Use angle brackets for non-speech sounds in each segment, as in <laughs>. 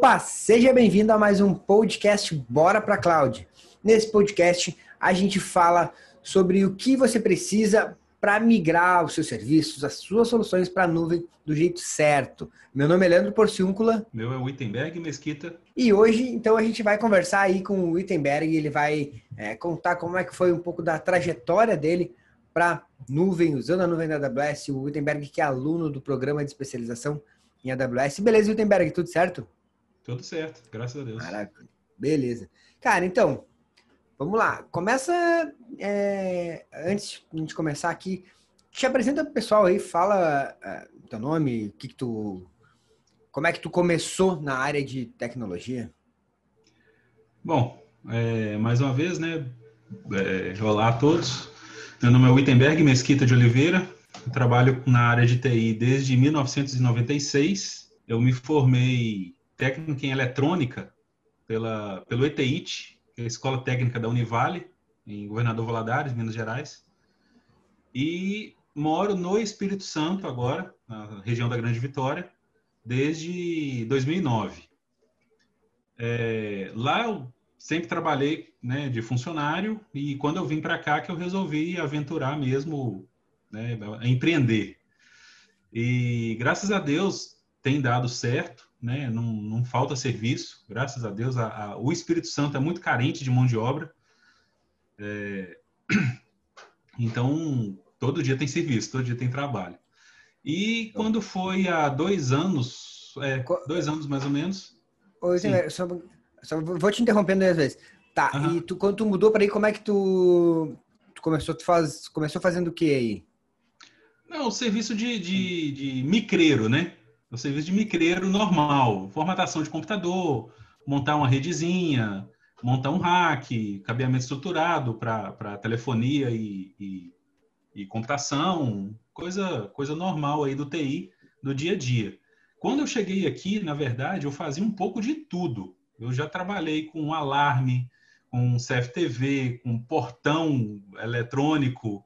Opa, seja bem-vindo a mais um podcast Bora para Cloud. Nesse podcast a gente fala sobre o que você precisa para migrar os seus serviços, as suas soluções para a nuvem do jeito certo. Meu nome é Leandro Porciúncula. Meu é Wittenberg Mesquita. E hoje, então, a gente vai conversar aí com o Wittenberg. Ele vai é, contar como é que foi um pouco da trajetória dele para nuvem, usando a nuvem da AWS. O Wittenberg, que é aluno do programa de especialização em AWS. Beleza, Wittenberg, tudo certo? Tudo certo, graças a Deus. Maravilha. Beleza. Cara, então, vamos lá. Começa, é, antes de a gente começar aqui, te apresenta pro pessoal aí, fala é, teu nome, o que, que tu... Como é que tu começou na área de tecnologia? Bom, é, mais uma vez, né? É, olá a todos. Meu nome é Wittenberg Mesquita de Oliveira. Eu trabalho na área de TI desde 1996. Eu me formei técnico em eletrônica pela, pelo ETIT, que é a Escola Técnica da Univale, em Governador Valadares, Minas Gerais. E moro no Espírito Santo agora, na região da Grande Vitória, desde 2009. É, lá eu sempre trabalhei né, de funcionário e quando eu vim para cá que eu resolvi aventurar mesmo, né, empreender. E graças a Deus tem dado certo né? Não, não falta serviço, graças a Deus. A, a, o Espírito Santo é muito carente de mão de obra. É... <clears throat> Então, todo dia tem serviço, todo dia tem trabalho. E quando foi há dois anos, é, dois anos mais ou menos. Oi, só, só, vou te interrompendo às vezes. Tá, uhum. e tu, quando tu mudou para aí, como é que tu, tu começou, tu faz, começou fazendo o que aí? Não, o serviço de, de, de micreiro, né? O serviço de micreiro normal, formatação de computador, montar uma redezinha, montar um rack, cabeamento estruturado para telefonia e, e, e, computação, coisa, coisa normal aí do TI, do dia a dia. Quando eu cheguei aqui, na verdade, eu fazia um pouco de tudo. Eu já trabalhei com alarme, com CFTV, com portão eletrônico,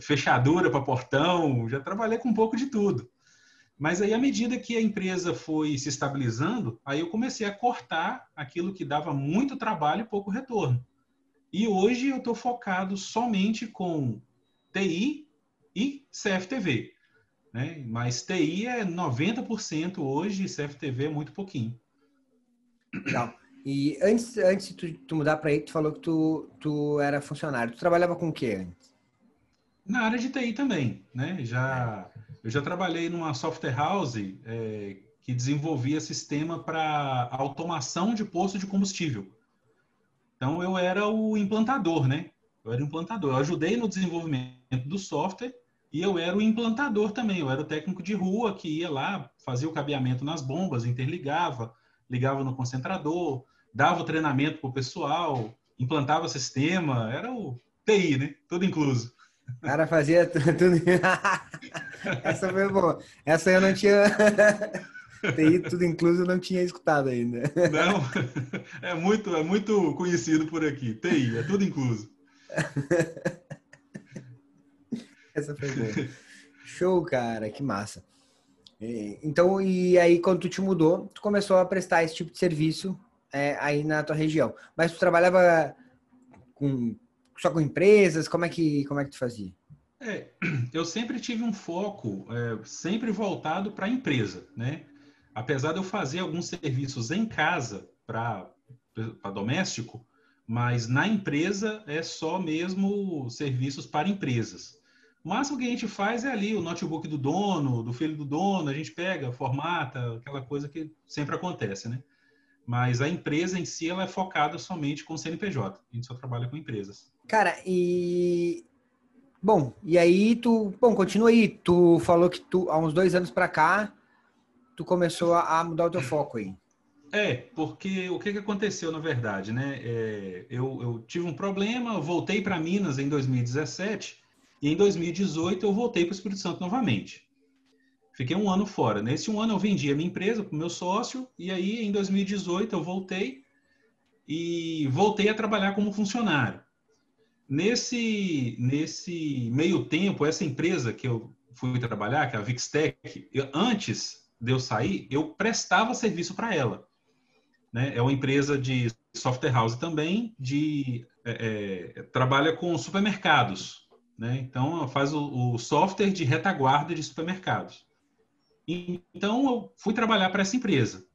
fechadura para portão, já trabalhei com um pouco de tudo. Mas aí, à medida que a empresa foi se estabilizando, aí eu comecei a cortar aquilo que dava muito trabalho e pouco retorno. E hoje eu estou focado somente com TI e CFTV. Né? Mas TI é 90% hoje e CFTV é muito pouquinho. Legal. E antes, antes de tu, tu mudar para aí, tu falou que tu, tu era funcionário. Tu trabalhava com o que antes? Na área de TI também, né? Já... É eu já trabalhei numa software house é, que desenvolvia sistema para automação de posto de combustível. Então eu era o implantador, né? Eu era implantador. Eu ajudei no desenvolvimento do software e eu era o implantador também. Eu era o técnico de rua que ia lá, fazia o cabeamento nas bombas, interligava, ligava no concentrador, dava o treinamento para o pessoal, implantava sistema. Era o TI, né? Tudo incluso. O cara fazia tudo. <laughs> Essa foi boa. Essa eu não tinha. <laughs> TI tudo incluso eu não tinha escutado ainda. Não, <laughs> é muito, é muito conhecido por aqui. TI, é tudo incluso. Essa foi boa. Show, cara, que massa. Então, e aí quando tu te mudou, tu começou a prestar esse tipo de serviço é, aí na tua região. Mas tu trabalhava com só com empresas? Como é que, como é que tu fazia? É, eu sempre tive um foco é, sempre voltado para a empresa, né? Apesar de eu fazer alguns serviços em casa para doméstico, mas na empresa é só mesmo serviços para empresas. O máximo que a gente faz é ali o notebook do dono, do filho do dono, a gente pega, formata, aquela coisa que sempre acontece, né? Mas a empresa em si ela é focada somente com CNPJ. A gente só trabalha com empresas. Cara, e bom, e aí tu, bom, continua aí. Tu falou que tu há uns dois anos para cá tu começou a, mudar o teu foco aí. É, porque o que, que aconteceu na verdade, né? É, eu, eu tive um problema, voltei para Minas em 2017 e em 2018 eu voltei para o Espírito Santo novamente. Fiquei um ano fora. Nesse um ano eu vendi a minha empresa para o meu sócio e aí em 2018 eu voltei e voltei a trabalhar como funcionário. Nesse, nesse meio tempo, essa empresa que eu fui trabalhar, que é a Vixtec, eu, antes de eu sair, eu prestava serviço para ela. né? É uma empresa de software house também, de é, é, trabalha com supermercados, né? Então faz o, o, software de retaguarda de supermercados. E, então eu fui trabalhar para essa empresa.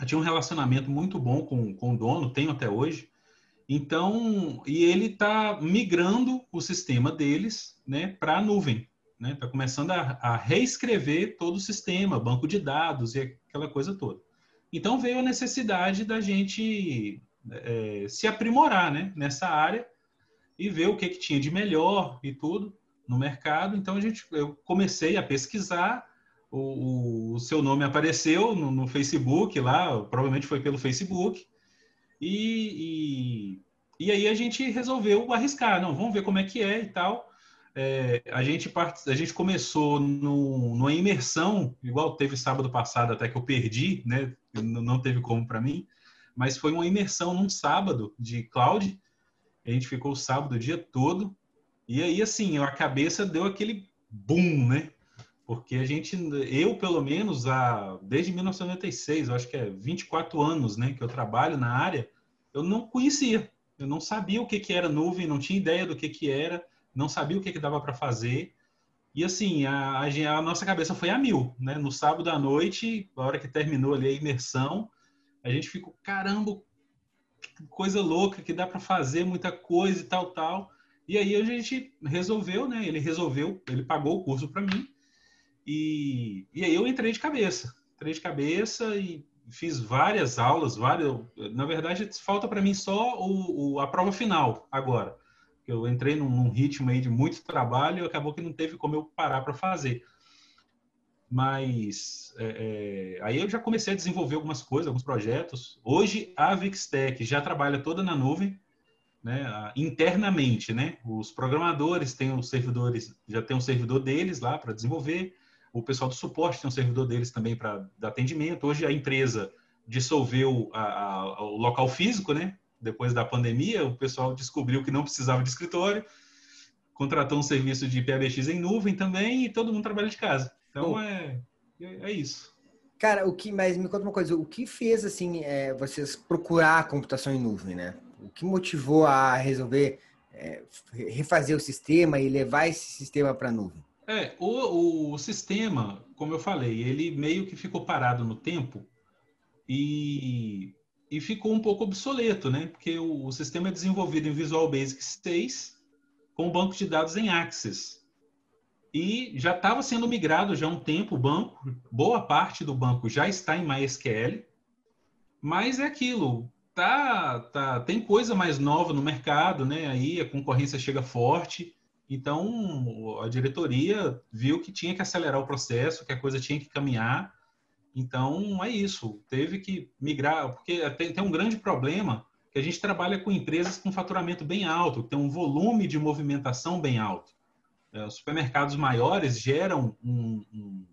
Eu tinha um relacionamento muito bom com, com o dono, tenho até hoje. Então, e ele está migrando o sistema deles, né, para a nuvem, né? Está começando a, a reescrever todo o sistema, banco de dados e aquela coisa toda. Então veio a necessidade da gente é, se aprimorar né, nessa área e ver o que, que tinha de melhor e tudo no mercado. Então a gente, eu comecei a pesquisar, o, o seu nome apareceu no, no, Facebook lá, provavelmente foi pelo Facebook, e, e, e, aí a gente resolveu arriscar, não, vamos ver como é que é e tal. É, a, gente part... a gente começou no, numa imersão, igual teve sábado passado até que eu perdi, né? Não teve como para mim, mas foi uma imersão num sábado de cloud. A gente ficou o sábado o dia todo. E aí, assim, a cabeça deu aquele boom, né? Porque a gente, eu pelo menos, há, desde 1996, eu acho que é 24 anos né, que eu trabalho na área, eu não conhecia. Eu não sabia o que, que era nuvem, não tinha ideia do que, que era, não sabia o que, que dava para fazer. E assim, a, a, nossa cabeça foi a mil, né? No sábado à noite, a hora que terminou ali a imersão, a gente ficou, caramba, coisa louca que dá para fazer muita coisa e tal, tal. E aí a gente resolveu, né? Ele resolveu, ele pagou o curso para mim. E, e aí eu entrei de cabeça. Entrei de cabeça e fiz várias aulas, várias. Na verdade, falta para mim só o, o, a prova final agora. Eu entrei num, num ritmo aí de muito trabalho e acabou que não teve como eu parar para fazer. Mas é, é, aí eu já comecei a desenvolver algumas coisas, alguns projetos. Hoje a Vixtech já trabalha toda na nuvem, né, internamente, né? Os programadores têm os servidores, já tem um servidor deles lá para desenvolver. O pessoal do suporte tem um servidor deles também para dar atendimento. Hoje a empresa dissolveu a, a, o local físico, né? Depois da pandemia, o pessoal descobriu que não precisava de escritório, contratou um serviço de PBX em nuvem também e todo mundo trabalha de casa. Então é, é isso. Cara, o que mais me conta uma coisa, o que fez assim é, vocês procurar a computação em nuvem, né? O que motivou a resolver é, refazer o sistema e levar esse sistema para a nuvem? É, o, o sistema, como eu falei, ele meio que ficou parado no tempo e, e ficou um pouco obsoleto, né? Porque o, o sistema é desenvolvido em Visual Basic 6 com banco de dados em Access e já estava sendo migrado já há um tempo o banco, boa parte do banco já está em MySQL, mas é aquilo, tá, tá, tem coisa mais nova no mercado, né? Aí a concorrência chega forte, então a diretoria viu que tinha que acelerar o processo, que a coisa tinha que caminhar. Então é isso, teve que migrar, porque tem, tem um grande problema que a gente trabalha com empresas com faturamento bem alto, tem um volume de movimentação bem alto. É, os supermercados maiores geram um, um,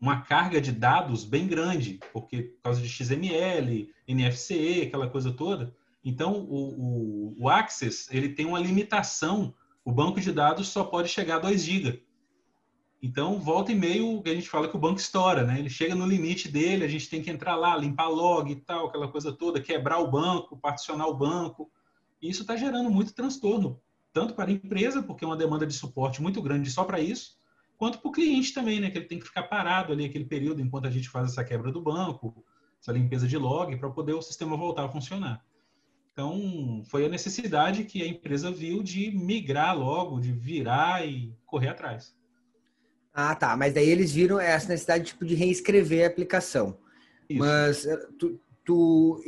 uma carga de dados bem grande, porque por causa de XML, NFC, aquela coisa toda. Então, o, o, o Access ele tem uma limitação. O banco de dados só pode chegar a 2 GB. Então, volta e meio, a gente fala que o banco estoura, né? Ele chega no limite dele, a gente tem que entrar lá, limpar log e tal, aquela coisa toda, quebrar o banco, particionar o banco. E isso está gerando muito transtorno tanto para a empresa, porque é uma demanda de suporte muito grande só para isso, quanto para o cliente também, né? Que ele tem que ficar parado ali aquele período enquanto a gente faz essa quebra do banco, essa limpeza de log, para poder o sistema voltar a funcionar. Então, foi a necessidade que a empresa viu de migrar logo, de virar e correr atrás. Ah, tá. Mas daí eles viram essa necessidade tipo, de reescrever a aplicação. Isso. Mas eh, tu, tu,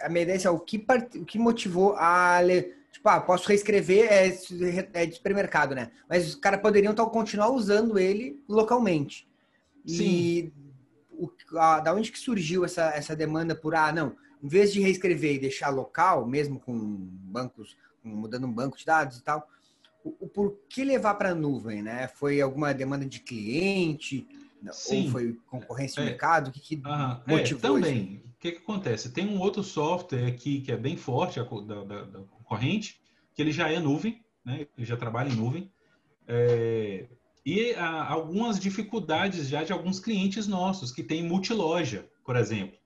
a minha ideia é o que, o que motivou a Tipo, ah, posso reescrever, é, é de supermercado, né? Mas os caras poderiam então, continuar usando ele localmente. Sim. E o, a, da onde que surgiu essa, essa demanda por, ah, não, em vez de reescrever e deixar local, mesmo com bancos, mudando um banco de dados e tal, o, o por que levar para a nuvem, né? Foi alguma demanda de cliente? Sim. Ou foi concorrência de é, mercado? O que, que motivou é, também. Isso? O que, que acontece? Tem um outro software aqui que é bem forte, da, da, da corrente, que ele já é nuvem, né? ele já trabalha em nuvem, é, e algumas dificuldades já de alguns clientes nossos que têm multiloja, por exemplo.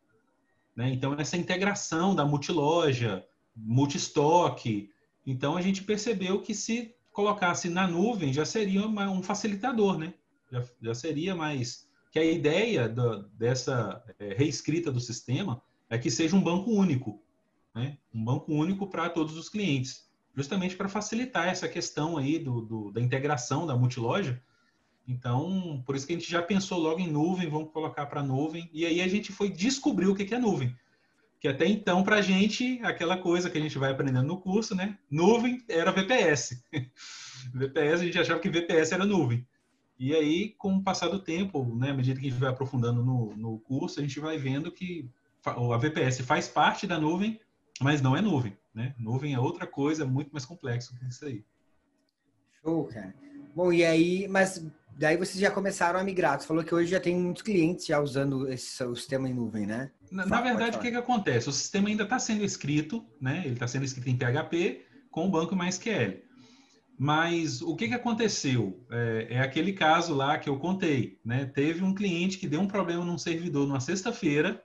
Né? Então, essa integração da multiloja, multistoque. Então, a gente percebeu que se colocasse na nuvem já seria uma, um facilitador, né? Já, já, seria mais. Que a ideia dessa é, reescrita do sistema é que seja um banco único, né? Um banco único para todos os clientes, justamente para facilitar essa questão aí do, do, da integração da multiloja. Então, por isso que a gente já pensou logo em nuvem, vamos colocar para nuvem, e aí a gente foi descobrir o que é nuvem que até então, para a gente, aquela coisa que a gente vai aprendendo no curso, né? Nuvem era VPS. <laughs> VPS, a gente achava que VPS era nuvem. E aí, com o passar do tempo, né, à medida que a gente vai aprofundando no, no curso, a gente vai vendo que a VPS faz parte da nuvem, mas não é nuvem. Né? Nuvem é outra coisa, muito mais complexo que isso aí. Show, cara. Bom, e aí, mas daí vocês já começaram a migrar. Você falou que hoje já tem muitos clientes já usando esse, o sistema em nuvem, né? Na, na verdade, o que, que acontece? O sistema ainda está sendo escrito, né? Ele está sendo escrito em PHP com o banco MySQL. Mas o que, que aconteceu? É, é, aquele caso lá que eu contei, né? Teve um cliente que deu um problema num servidor numa sexta-feira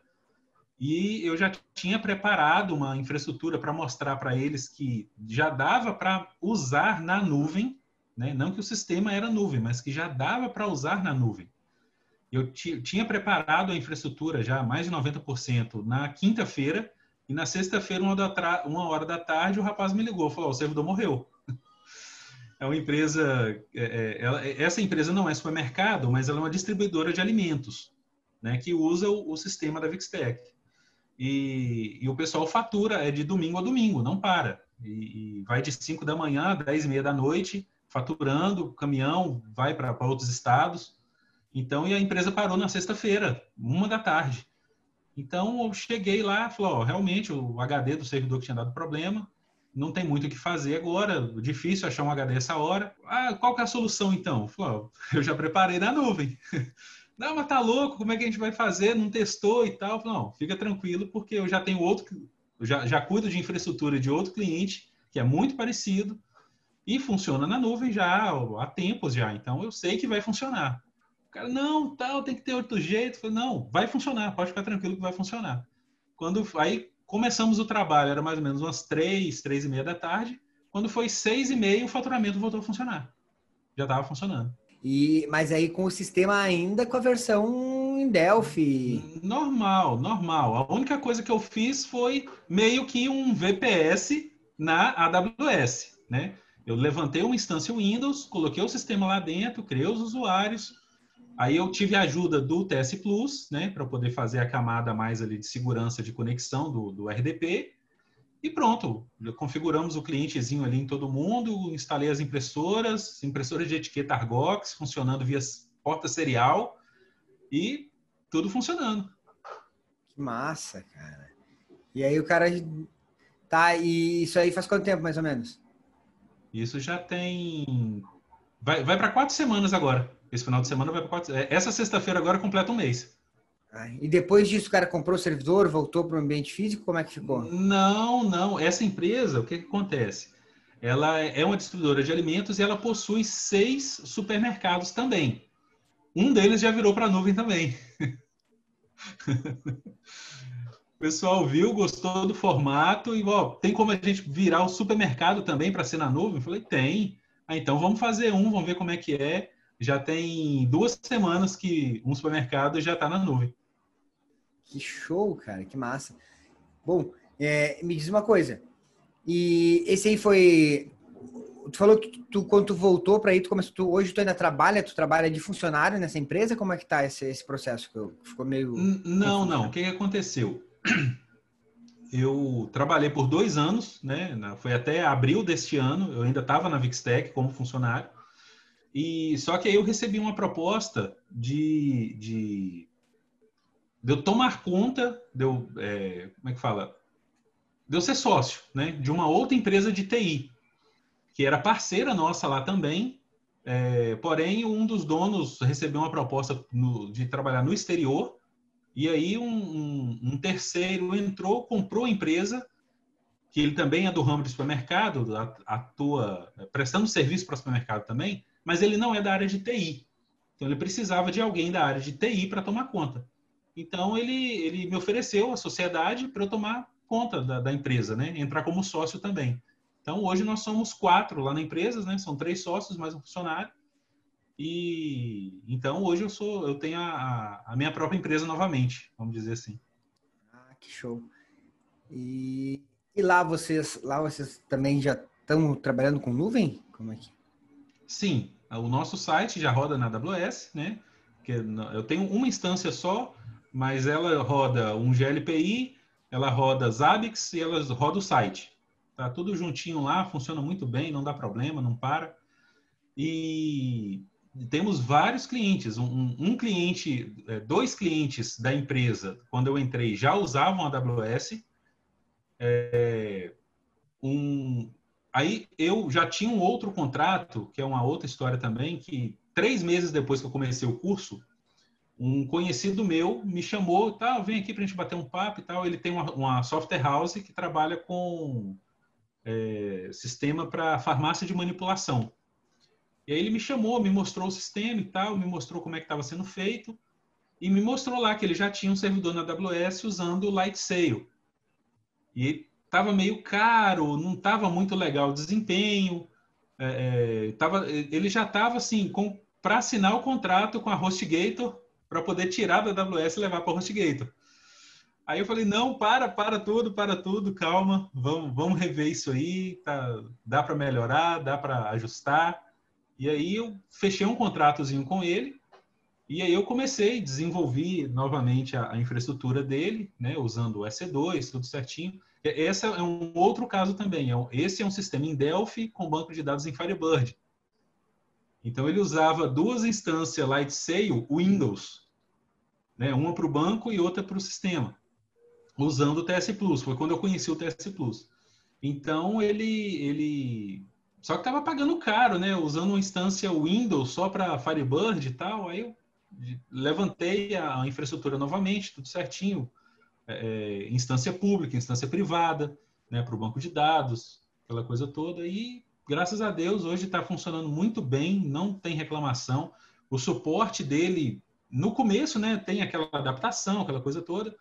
e eu já tinha preparado uma infraestrutura para mostrar para eles que já dava para usar na nuvem, né? Não que o sistema era nuvem, mas que já dava para usar na nuvem. Eu tinha preparado a infraestrutura já mais de 90% na quinta-feira e na sexta-feira, uma, hora da tarde, o rapaz me ligou, falou: o servidor morreu. <laughs> É uma empresa, é, é, ela, essa empresa não é supermercado, mas ela é uma distribuidora de alimentos, né, que usa o, o sistema da Vixtec. E, e, o pessoal fatura é de domingo a domingo, não para. E, e vai de 5 da manhã a 10 e meia da noite, faturando, caminhão vai para outros estados. Então, e a empresa parou na sexta-feira, uma da tarde. Então, eu cheguei lá, ó, realmente o HD do servidor que tinha dado problema, não tem muito o que fazer agora, difícil achar um HD essa hora. Ah, qual que é a solução então? Falou, <laughs> eu já preparei na nuvem. <laughs> Não, mas tá louco, como é que a gente vai fazer? Não testou e tal. Não, fica tranquilo, porque eu já tenho outro, já, já cuido de infraestrutura de outro cliente, que é muito parecido, e funciona na nuvem já há tempos já. Então, eu sei que vai funcionar cara, não, tal, tem que ter outro jeito. falei, não, vai funcionar, pode ficar tranquilo que vai funcionar. Quando aí começamos o trabalho, era mais ou menos umas três, três e meia da tarde. Quando foi seis e meia, o faturamento voltou a funcionar. Já estava funcionando. E, mas aí com o sistema ainda com a versão em Delphi. Normal, normal. A única coisa que eu fiz foi meio que um VPS na AWS, né? Eu levantei uma instância Windows, coloquei o sistema lá dentro, criei os usuários, Aí eu tive a ajuda do TS Plus, né, para poder fazer a camada mais ali de segurança de conexão do, do RDP. E pronto, configuramos o clientezinho ali em todo mundo, instalei as impressoras, impressoras de etiqueta Argox, funcionando via porta serial e tudo funcionando. Que massa, cara. E aí o cara tá, e isso aí faz quanto tempo mais ou menos? Isso já tem vai, vai para quatro semanas agora. Esse final de semana vai para quatro. É, essa sexta-feira agora completa um mês. E depois disso, o cara comprou o servidor, voltou para o ambiente físico? Como é que ficou? Não, não. Essa empresa, o que, que acontece? Ela é uma distribuidora de alimentos e ela possui seis supermercados também. Um deles já virou para a nuvem também. <laughs> o pessoal viu, gostou do formato e ó, tem como a gente virar o supermercado também para ser na nuvem? Eu falei, tem. Ah, então vamos fazer um, vamos ver como é que é já tem duas semanas que um supermercado já está na nuvem. Que show, cara, que massa. Bom, é, me diz uma coisa. E esse aí foi. Tu falou que tu, quando tu voltou para aí, tu começou, tu, hoje tu ainda trabalha, tu trabalha de funcionário nessa empresa? Como é que tá esse, esse processo? Que ficou meio. Não, não. O que, que aconteceu? <clears throat> Eu trabalhei por dois anos, né? Foi até abril deste ano. Eu ainda estava na Vixtec como funcionário. E só que aí eu recebi uma proposta de, de, de eu tomar conta, de eu, é, como é que fala? De eu ser sócio, né? De uma outra empresa de TI, que era parceira nossa lá também. É, porém, um dos donos recebeu uma proposta no, de trabalhar no exterior. E aí um, um, terceiro entrou, comprou a empresa que ele também é do ramo de supermercado, atua prestando serviço para o supermercado também, mas ele não é da área de TI. Então ele precisava de alguém da área de TI para tomar conta. Então ele, ele me ofereceu a sociedade para eu tomar conta da, da, empresa, né? Entrar como sócio também. Então hoje nós somos quatro lá na empresa, né? São três sócios mais um funcionário. E então hoje eu sou, eu tenho a, a minha própria empresa novamente, vamos dizer assim. Ah, que show! E, e lá vocês, lá vocês também já estão trabalhando com nuvem? Como é que? Sim, o nosso site já roda na AWS, né? Que eu tenho uma instância só, mas ela roda um GLPI, ela roda Zabbix e ela roda o site. Tá tudo juntinho lá, funciona muito bem, não dá problema, não para. E temos vários clientes. Um, um cliente, é, dois clientes da empresa, quando eu entrei, já usavam a AWS. É, um, aí eu já tinha um outro contrato, que é uma outra história também, que três meses depois que eu comecei o curso, um conhecido meu me chamou, tal, vem aqui para a gente bater um papo e tal. Ele tem uma, uma software house que trabalha com é, sistema para farmácia de manipulação. E aí ele me chamou, me mostrou o sistema e tal, me mostrou como é que estava sendo feito e me mostrou lá que ele já tinha um servidor na AWS usando o Lightsail. E estava meio caro, não estava muito legal o desempenho. É, é tava, ele já estava assim, para assinar o contrato com a HostGator para poder tirar da AWS e levar para o HostGator. Aí eu falei, não, para, para tudo, para tudo, calma, vamos, vamos rever isso aí, tá, dá para melhorar, dá para ajustar. E aí eu fechei um contratozinho com ele e aí eu comecei a desenvolver novamente a, a infraestrutura dele, né, usando o EC2, tudo certinho. Esse é um outro caso também. É esse é um sistema em Delphi com banco de dados em Firebird. Então ele usava duas instâncias Lightsail Windows, né, uma para o banco e outra para o sistema, usando o TS Plus. Foi quando eu conheci o TS Plus. Então ele ele só que estava pagando caro, né? Usando uma instância Windows só para Firebird e tal. Aí eu levantei a infraestrutura novamente, tudo certinho. É, é, instância pública, instância privada, né? Para o banco de dados, aquela coisa toda. E graças a Deus hoje está funcionando muito bem, não tem reclamação. O suporte dele no começo, né? Tem aquela adaptação, aquela coisa toda.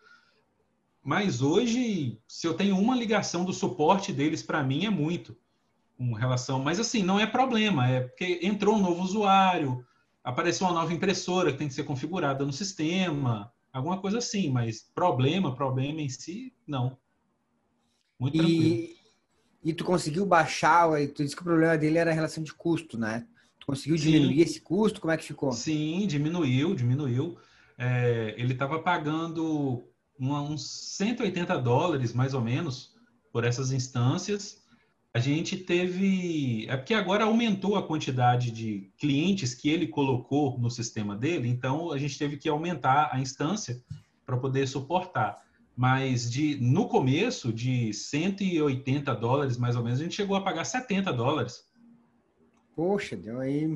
Mas hoje, se eu tenho uma ligação do suporte deles para mim é muito com relação. Mas assim, não é problema, é porque entrou um novo usuário, apareceu uma nova impressora que tem que ser configurada no sistema, alguma coisa assim, mas problema, problema em si, não. Muito e, tranquilo. E tu conseguiu baixar, tu disse que o problema dele era a relação de custo, né? Tu conseguiu diminuir Sim. esse custo? Como é que ficou? Sim, diminuiu, diminuiu. É, ele estava pagando uma, uns 180 dólares, mais ou menos, por essas instâncias a gente teve. É porque agora aumentou a quantidade de clientes que ele colocou no sistema dele, então a gente teve que aumentar a instância para poder suportar. Mas de no começo, de 180 dólares mais ou menos, a gente chegou a pagar 70 dólares. Poxa, deu aí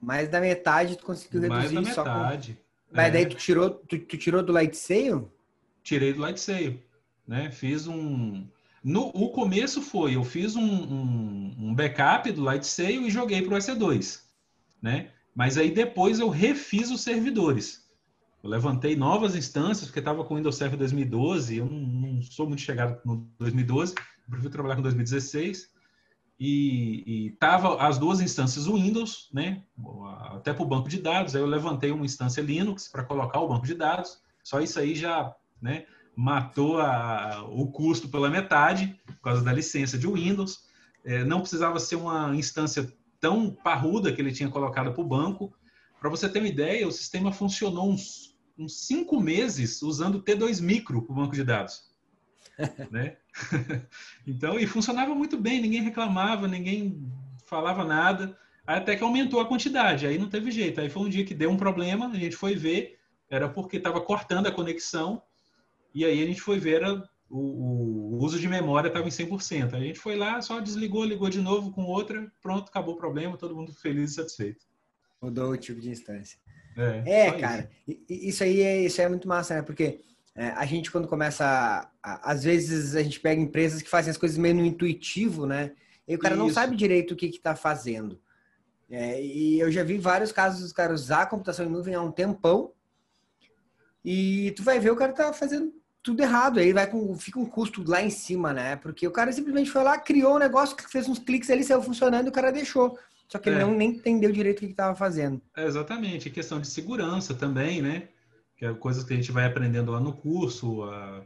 mais da metade, tu conseguiu reduzir mais da metade. Com... Mas é. daí tu tirou, tu, tu tirou do Light Sale? Tirei do Light Sale, né? Fiz um no, o começo foi, eu fiz um, um, um backup do Lightsail e joguei para o EC2, né? Mas aí depois eu refiz os servidores. Eu levantei novas instâncias, porque estava com o Windows Server 2012, eu não, não, sou muito chegado no 2012, eu prefiro trabalhar com 2016. E estava as duas instâncias Windows, né? Até para o banco de dados. Aí eu levantei uma instância Linux para colocar o banco de dados. Só isso aí já, né? Matou a, o custo pela metade, por causa da licença de Windows. É, não precisava ser uma instância tão parruda que ele tinha colocado para o banco. Para você ter uma ideia, o sistema funcionou uns, uns cinco meses usando T2 Micro para o banco de dados. <laughs> né? <laughs> então, e funcionava muito bem, ninguém reclamava, ninguém falava nada, até que aumentou a quantidade, aí não teve jeito. Aí foi um dia que deu um problema, a gente foi ver, era porque estava cortando a conexão e aí a gente foi ver era, o, o, uso de memória estava em 100%. A gente foi lá, só desligou, ligou de novo com outra, pronto, acabou o problema, todo mundo feliz e satisfeito. Mudou o tipo de instância. É, é cara, isso. isso. aí é, isso é muito massa, né? Porque é, a gente quando começa, a, a, às vezes a gente pega empresas que fazem as coisas meio no intuitivo, né? E o cara isso. não sabe direito o que está fazendo. É, e eu já vi vários casos dos caras usar a computação em nuvem há um tempão e tu vai ver o cara tá fazendo tudo errado. Aí vai com, fica um custo lá em cima, né? Porque o cara simplesmente foi lá, criou um negócio, fez uns cliques ali, saiu funcionando e o cara deixou. Só que ele é. não nem entendeu direito o que estava fazendo. É, exatamente. questão de segurança também, né? Que é coisas que a gente vai aprendendo lá no curso, a,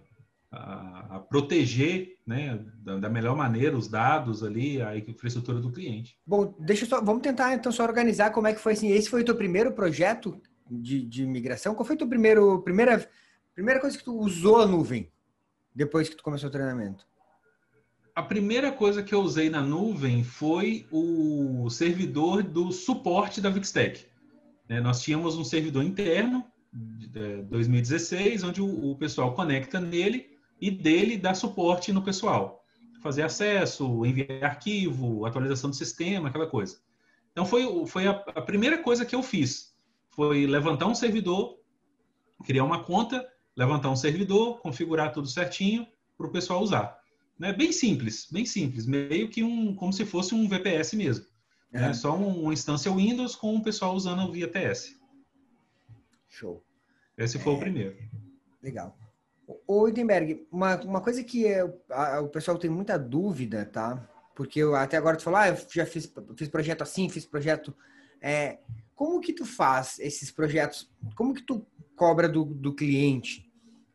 a, a proteger né, da, da, melhor maneira os dados ali, a infraestrutura do cliente. Bom, deixa só, vamos tentar então só organizar como é que foi assim. Esse foi o teu primeiro projeto de, de migração? Qual foi o teu primeiro, primeira, primeira coisa que tu usou a nuvem depois que tu começou o treinamento? A primeira coisa que eu usei na nuvem foi o servidor do suporte da Vixtec. É, nós tínhamos um servidor interno, de 2016, onde o pessoal conecta nele e dele dá suporte no pessoal. Fazer acesso, enviar arquivo, atualização do sistema, aquela coisa. Então foi, foi a, a primeira coisa que eu fiz. Foi levantar um servidor, criar uma conta, levantar um servidor, configurar tudo certinho para o pessoal usar. Né? Bem simples, bem simples. Meio que um, como se fosse um VPS mesmo. É. Né? Só um, uma instância Windows com o pessoal usando via TS. Show. Esse foi é... o primeiro. Legal. Ô, Wittenberg, uma, uma coisa que é, a, o pessoal tem muita dúvida, tá? Porque eu, até agora tu falou, ah, eu já fiz, fiz projeto assim, fiz projeto. É, como que tu faz esses projetos? Como que tu cobra do, do cliente?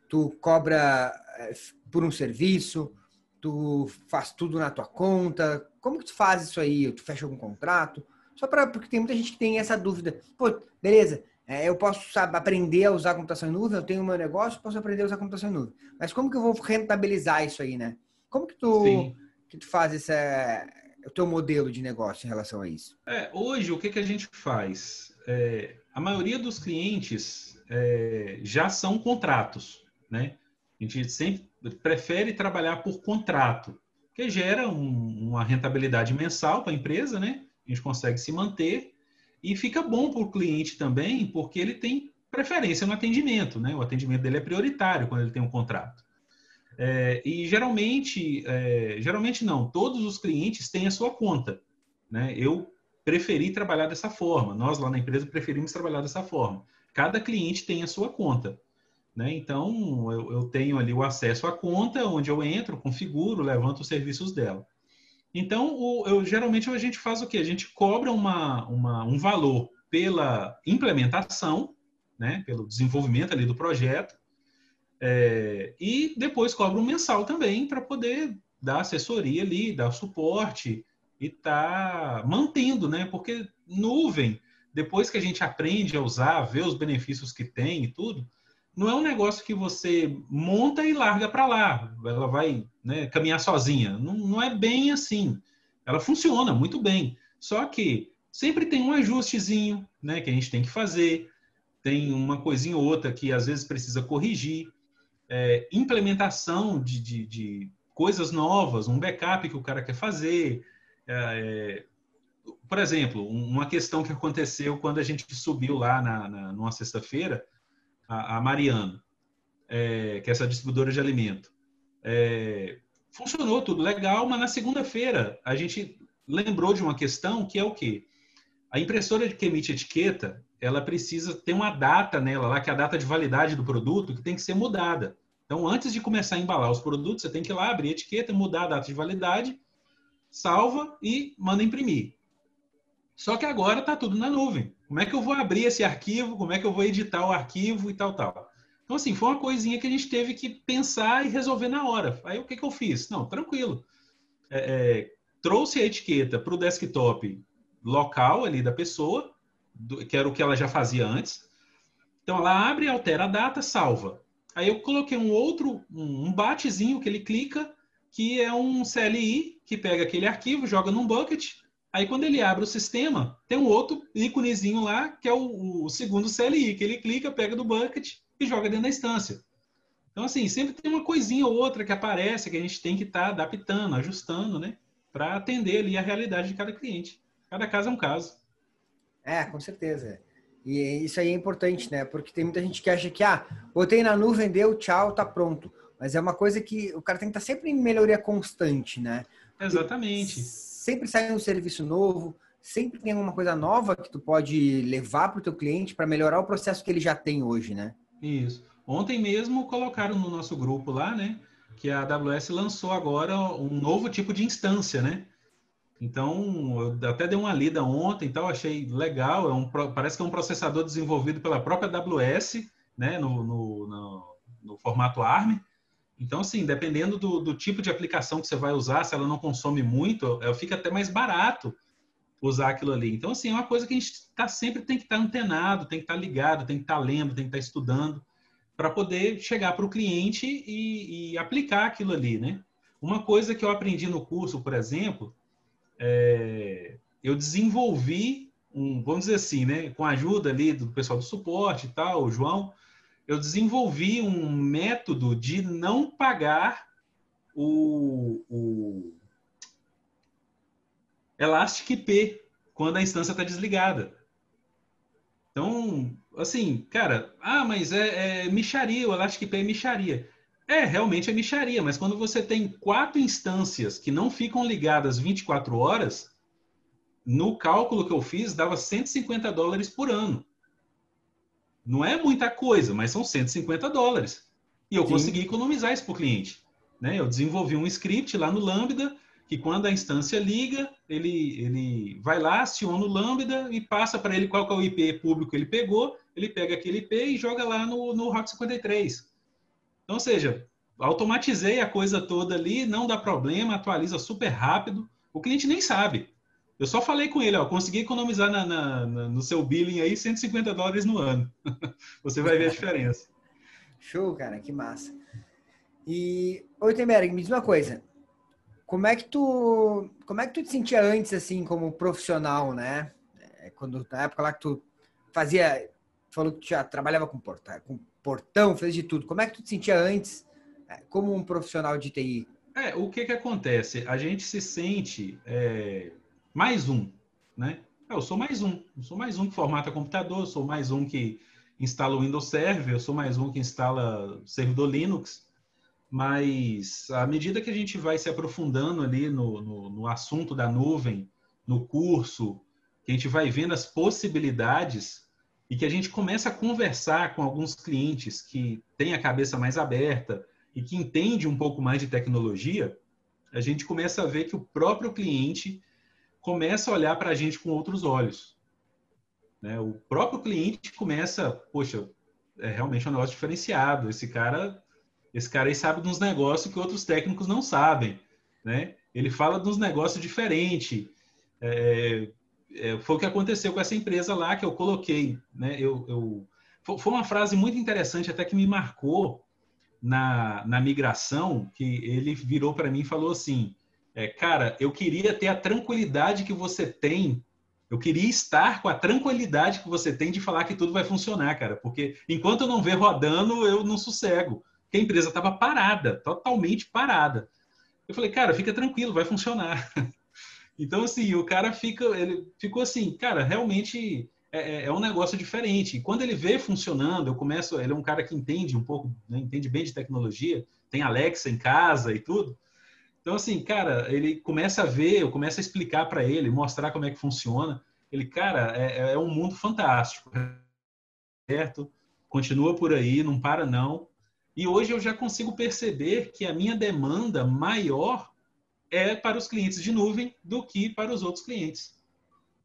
Tu cobra é, por um serviço? Tu faz tudo na tua conta? Como que tu faz isso aí? Tu fecha algum contrato? Só para porque tem muita gente que tem essa dúvida. Pô, beleza, é, eu posso sabe, aprender a usar a computação em nuvem, eu tenho meu negócio, posso aprender a usar a computação em nuvem. Mas como que eu vou rentabilizar isso aí, né? Como que tu, que tu faz esse, o teu modelo de negócio em relação a isso? É, hoje, o que, que a gente faz? É, a maioria dos clientes é, já são contratos, né? A gente sempre prefere trabalhar por contrato, que gera um, uma rentabilidade mensal para a empresa, né? A gente consegue se manter e fica bom para o cliente também, porque ele tem preferência no atendimento, né? O atendimento dele é prioritário quando ele tem um contrato. É, e geralmente, é, geralmente não, todos os clientes têm a sua conta. Né? Eu preferi trabalhar dessa forma, nós lá na empresa preferimos trabalhar dessa forma. Cada cliente tem a sua conta. Né? Então, eu, eu tenho ali o acesso à conta, onde eu entro, configuro, levanto os serviços dela. Então, o, eu, geralmente a gente faz o quê? A gente cobra uma, uma, um valor pela implementação, né, pelo desenvolvimento ali do projeto, é, e depois cobra um mensal também para poder dar assessoria ali, dar suporte e tá mantendo, né? Porque nuvem, depois que a gente aprende a usar, vê os benefícios que tem e tudo, não é um negócio que você monta e larga para lá. Ela vai né, caminhar sozinha. Não, não é bem assim. Ela funciona muito bem. Só que sempre tem um ajustezinho né, que a gente tem que fazer. Tem uma coisinha ou outra que às vezes precisa corrigir. É, implementação de, de, de, coisas novas, um backup que o cara quer fazer. É, por exemplo, uma questão que aconteceu quando a gente subiu lá na, na numa sexta-feira, a, a Mariano, é, que é essa distribuidora de alimento. É, funcionou tudo legal, mas na segunda-feira a gente lembrou de uma questão que é o quê? A impressora que emite etiqueta, ela precisa ter uma data nela lá, que é a data de validade do produto, que tem que ser mudada. Então, antes de começar a embalar os produtos, você tem que ir lá abrir a etiqueta, mudar a data de validade, salva e manda imprimir. Só que agora está tudo na nuvem. Como é que eu vou abrir esse arquivo? Como é que eu vou editar o arquivo e tal, tal? Então, assim, foi uma coisinha que a gente teve que pensar e resolver na hora. Aí, o que, que eu fiz? Não, tranquilo. É, é, trouxe a etiqueta para o desktop local ali da pessoa, do, que era o que ela já fazia antes. Então, ela abre, altera a data, salva. Aí, eu coloquei um outro, um, um batezinho que ele clica, que é um CLI, que pega aquele arquivo, joga num bucket, Aí quando ele abre o sistema, tem um outro íconezinho lá, que é o, o, segundo CLI, que ele clica, pega do bucket e joga dentro da instância. Então, assim, sempre tem uma coisinha ou outra que aparece que a gente tem que estar tá adaptando, ajustando, né? Para atender ali a realidade de cada cliente. Cada caso é um caso. É, com certeza. E isso aí é importante, né? Porque tem muita gente que acha que, ah, botei na nuvem, deu, tchau, tá pronto. Mas é uma coisa que o cara tem que estar tá sempre em melhoria constante, né? Exatamente. Sempre sai um serviço novo, sempre tem alguma coisa nova que tu pode levar para o teu cliente para melhorar o processo que ele já tem hoje, né? Isso. Ontem mesmo colocaram no nosso grupo lá, né? Que a AWS lançou agora um novo tipo de instância, né? Então, eu até dei uma lida ontem, então achei legal. É um, parece que é um processador desenvolvido pela própria AWS, né? No, no, no, no formato ARM. Então, assim, dependendo do, do, tipo de aplicação que você vai usar, se ela não consome muito, é, fica até mais barato usar aquilo ali. Então, assim, é uma coisa que a gente tá, sempre tem que estar tá antenado, tem que estar tá ligado, tem que estar tá lendo, tem que estar tá estudando, para poder chegar para o cliente e, e, aplicar aquilo ali, né? Uma coisa que eu aprendi no curso, por exemplo, é, eu desenvolvi um, vamos dizer assim, né, com a ajuda ali do pessoal do suporte e tal, o João, eu desenvolvi um método de não pagar o, o Elastic IP quando a instância está desligada. Então, assim, cara, ah, mas é, é micharia, o Elastic IP é micharia. É, realmente é micharia, mas quando você tem quatro instâncias que não ficam ligadas 24 horas, no cálculo que eu fiz, dava 150 dólares por ano. Não é muita coisa, mas são 150 dólares. E eu Sim. consegui economizar isso para o cliente. Né? Eu desenvolvi um script lá no Lambda, que quando a instância liga, ele, ele vai lá, aciona o Lambda e passa para ele qual é o IP público que ele pegou, ele pega aquele IP e joga lá no, no Route 53. Então, ou seja, automatizei a coisa toda ali, não dá problema, atualiza super rápido. O cliente nem sabe. Eu só falei com ele, ó, consegui economizar na, na, na, no seu billing aí 150 dólares no ano. <laughs> Você vai ver a diferença. Show, cara, que massa. E, oi, Temerg, me diz uma coisa. Como é que tu, como é que tu te sentia antes, assim, como profissional, né? É, quando, na época lá que tu fazia, falou que tu já trabalhava com portão, com portão, fez de tudo. Como é que tu te sentia antes, é, como um profissional de TI? É, o que que acontece? A gente se sente... É mais um, né? É, eu sou mais um, eu sou mais um que formata computador, eu sou mais um que instala o Windows Server, eu sou mais um que instala servidor Linux, mas à medida que a gente vai se aprofundando ali no, no, no assunto da nuvem, no curso, que a gente vai vendo as possibilidades e que a gente começa a conversar com alguns clientes que têm a cabeça mais aberta e que entende um pouco mais de tecnologia, a gente começa a ver que o próprio cliente começa a olhar para a gente com outros olhos. Né? O próprio cliente começa, poxa, é realmente um negócio diferenciado. Esse cara, esse cara aí sabe de uns negócios que outros técnicos não sabem, né? Ele fala de uns negócios diferentes. É, é, foi o que aconteceu com essa empresa lá que eu coloquei, né? Eu, eu, foi uma frase muito interessante até que me marcou na, na migração, que ele virou para mim e falou assim: é, cara, eu queria ter a tranquilidade que você tem. Eu queria estar com a tranquilidade que você tem de falar que tudo vai funcionar, cara. Porque enquanto eu não ver rodando, eu não sossego. Porque a empresa estava parada, totalmente parada. Eu falei, cara, fica tranquilo, vai funcionar. <laughs> então, assim, o cara fica, ele ficou assim, cara, realmente é, é, é, um negócio diferente. E quando ele vê funcionando, eu começo, ele é um cara que entende um pouco, né, entende bem de tecnologia, tem Alexa em casa e tudo. Então, assim, cara, ele começa a ver, eu começo a explicar para ele, mostrar como é que funciona. Ele, cara, é, é um mundo fantástico, certo? Continua por aí, não para não. E hoje eu já consigo perceber que a minha demanda maior é para os clientes de nuvem do que para os outros clientes,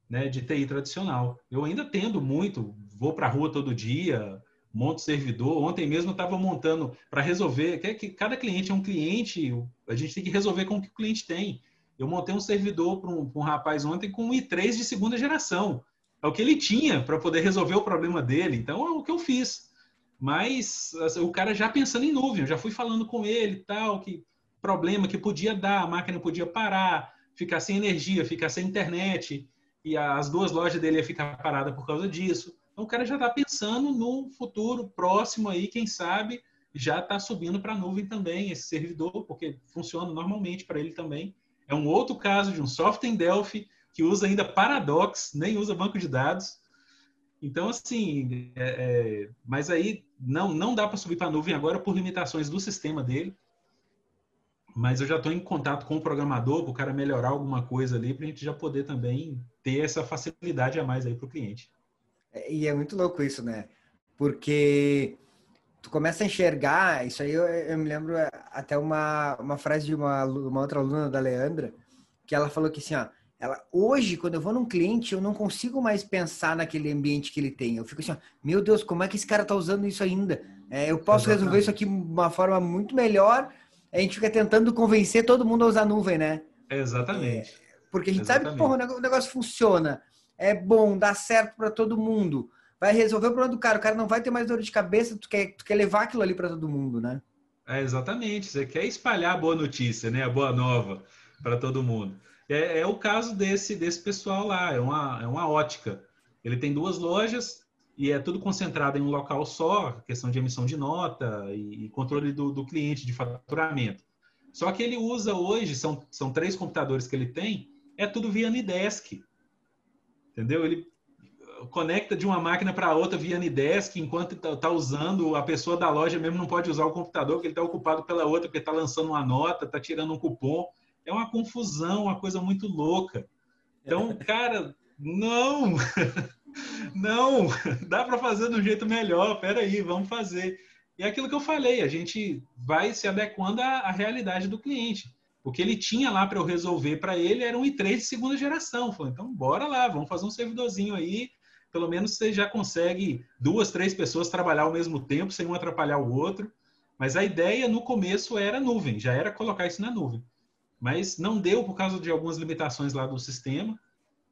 né, de TI tradicional. Eu ainda tendo muito, vou para a rua todo dia, monto servidor. Ontem mesmo estava montando para resolver, que, que cada cliente é um cliente, a gente tem que resolver com o que o cliente tem. Eu montei um servidor para um, um, rapaz ontem com um i3 de segunda geração. É o que ele tinha para poder resolver o problema dele. Então é o que eu fiz. Mas assim, o cara já pensando em nuvem, eu já fui falando com ele tal, que problema que podia dar, a máquina podia parar, ficar sem energia, ficar sem internet, e as duas lojas dele ia ficar parada por causa disso. Então o cara já está pensando no futuro próximo aí, quem sabe já está subindo para a nuvem também esse servidor, porque funciona normalmente para ele também. É um outro caso de um software em Delphi que usa ainda Paradox, nem usa banco de dados. Então, assim, é, é, mas aí não, não dá para subir para a nuvem agora por limitações do sistema dele. Mas eu já estou em contato com o programador para o cara melhorar alguma coisa ali, para a gente já poder também ter essa facilidade a mais aí para o cliente. E é muito louco isso, né? Porque tu começa a enxergar, isso aí eu, eu me lembro até uma, uma frase de uma, uma outra aluna da Leandra, que ela falou que assim, ó, ela, hoje, quando eu vou num cliente, eu não consigo mais pensar naquele ambiente que ele tem. Eu fico assim, ó, meu Deus, como é que esse cara tá usando isso ainda? É, eu posso Exatamente. resolver isso aqui de uma forma muito melhor. A gente fica tentando convencer todo mundo a usar nuvem, né? Exatamente. É, porque a gente Exatamente. sabe que o negócio funciona, é bom, dá certo para todo mundo vai resolver o problema do cara. O cara não vai ter mais dor de cabeça, tu quer, tu quer levar aquilo ali para todo mundo, né? É, exatamente. Você quer espalhar a boa notícia, né? A boa nova para todo mundo. É, é, o caso desse, desse pessoal lá, é uma, é uma ótica. Ele tem duas lojas e é tudo concentrado em um local só, questão de emissão de nota e, e controle do, do cliente de faturamento. Só que ele usa hoje, são, são três computadores que ele tem, é tudo via Nidesk. Entendeu? Ele conecta de uma máquina para outra via Nidesk, enquanto está tá usando, a pessoa da loja mesmo não pode usar o computador, porque ele está ocupado pela outra, porque está lançando uma nota, está tirando um cupom. É uma confusão, uma coisa muito louca. Então, cara, não! <laughs> não! <laughs> Dá para fazer do jeito melhor, peraí, vamos fazer. E é aquilo que eu falei, a gente vai se adequando à, à realidade do cliente. O que ele tinha lá para eu resolver para ele era um i3 de segunda geração. Falei, então bora lá, vamos fazer um servidorzinho aí pelo menos você já consegue duas, três pessoas trabalhar ao mesmo tempo, sem um atrapalhar o outro. Mas a ideia no começo era nuvem, já era colocar isso na nuvem. Mas não deu por causa de algumas limitações lá do sistema.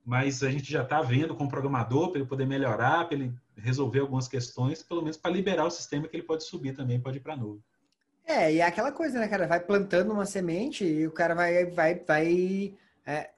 Mas a gente já está vendo com o programador para ele poder melhorar, para ele resolver algumas questões, pelo menos para liberar o sistema que ele pode subir também, pode ir para a nuvem. É, e é aquela coisa, né, cara? Vai plantando uma semente e o cara vai, vai, vai é,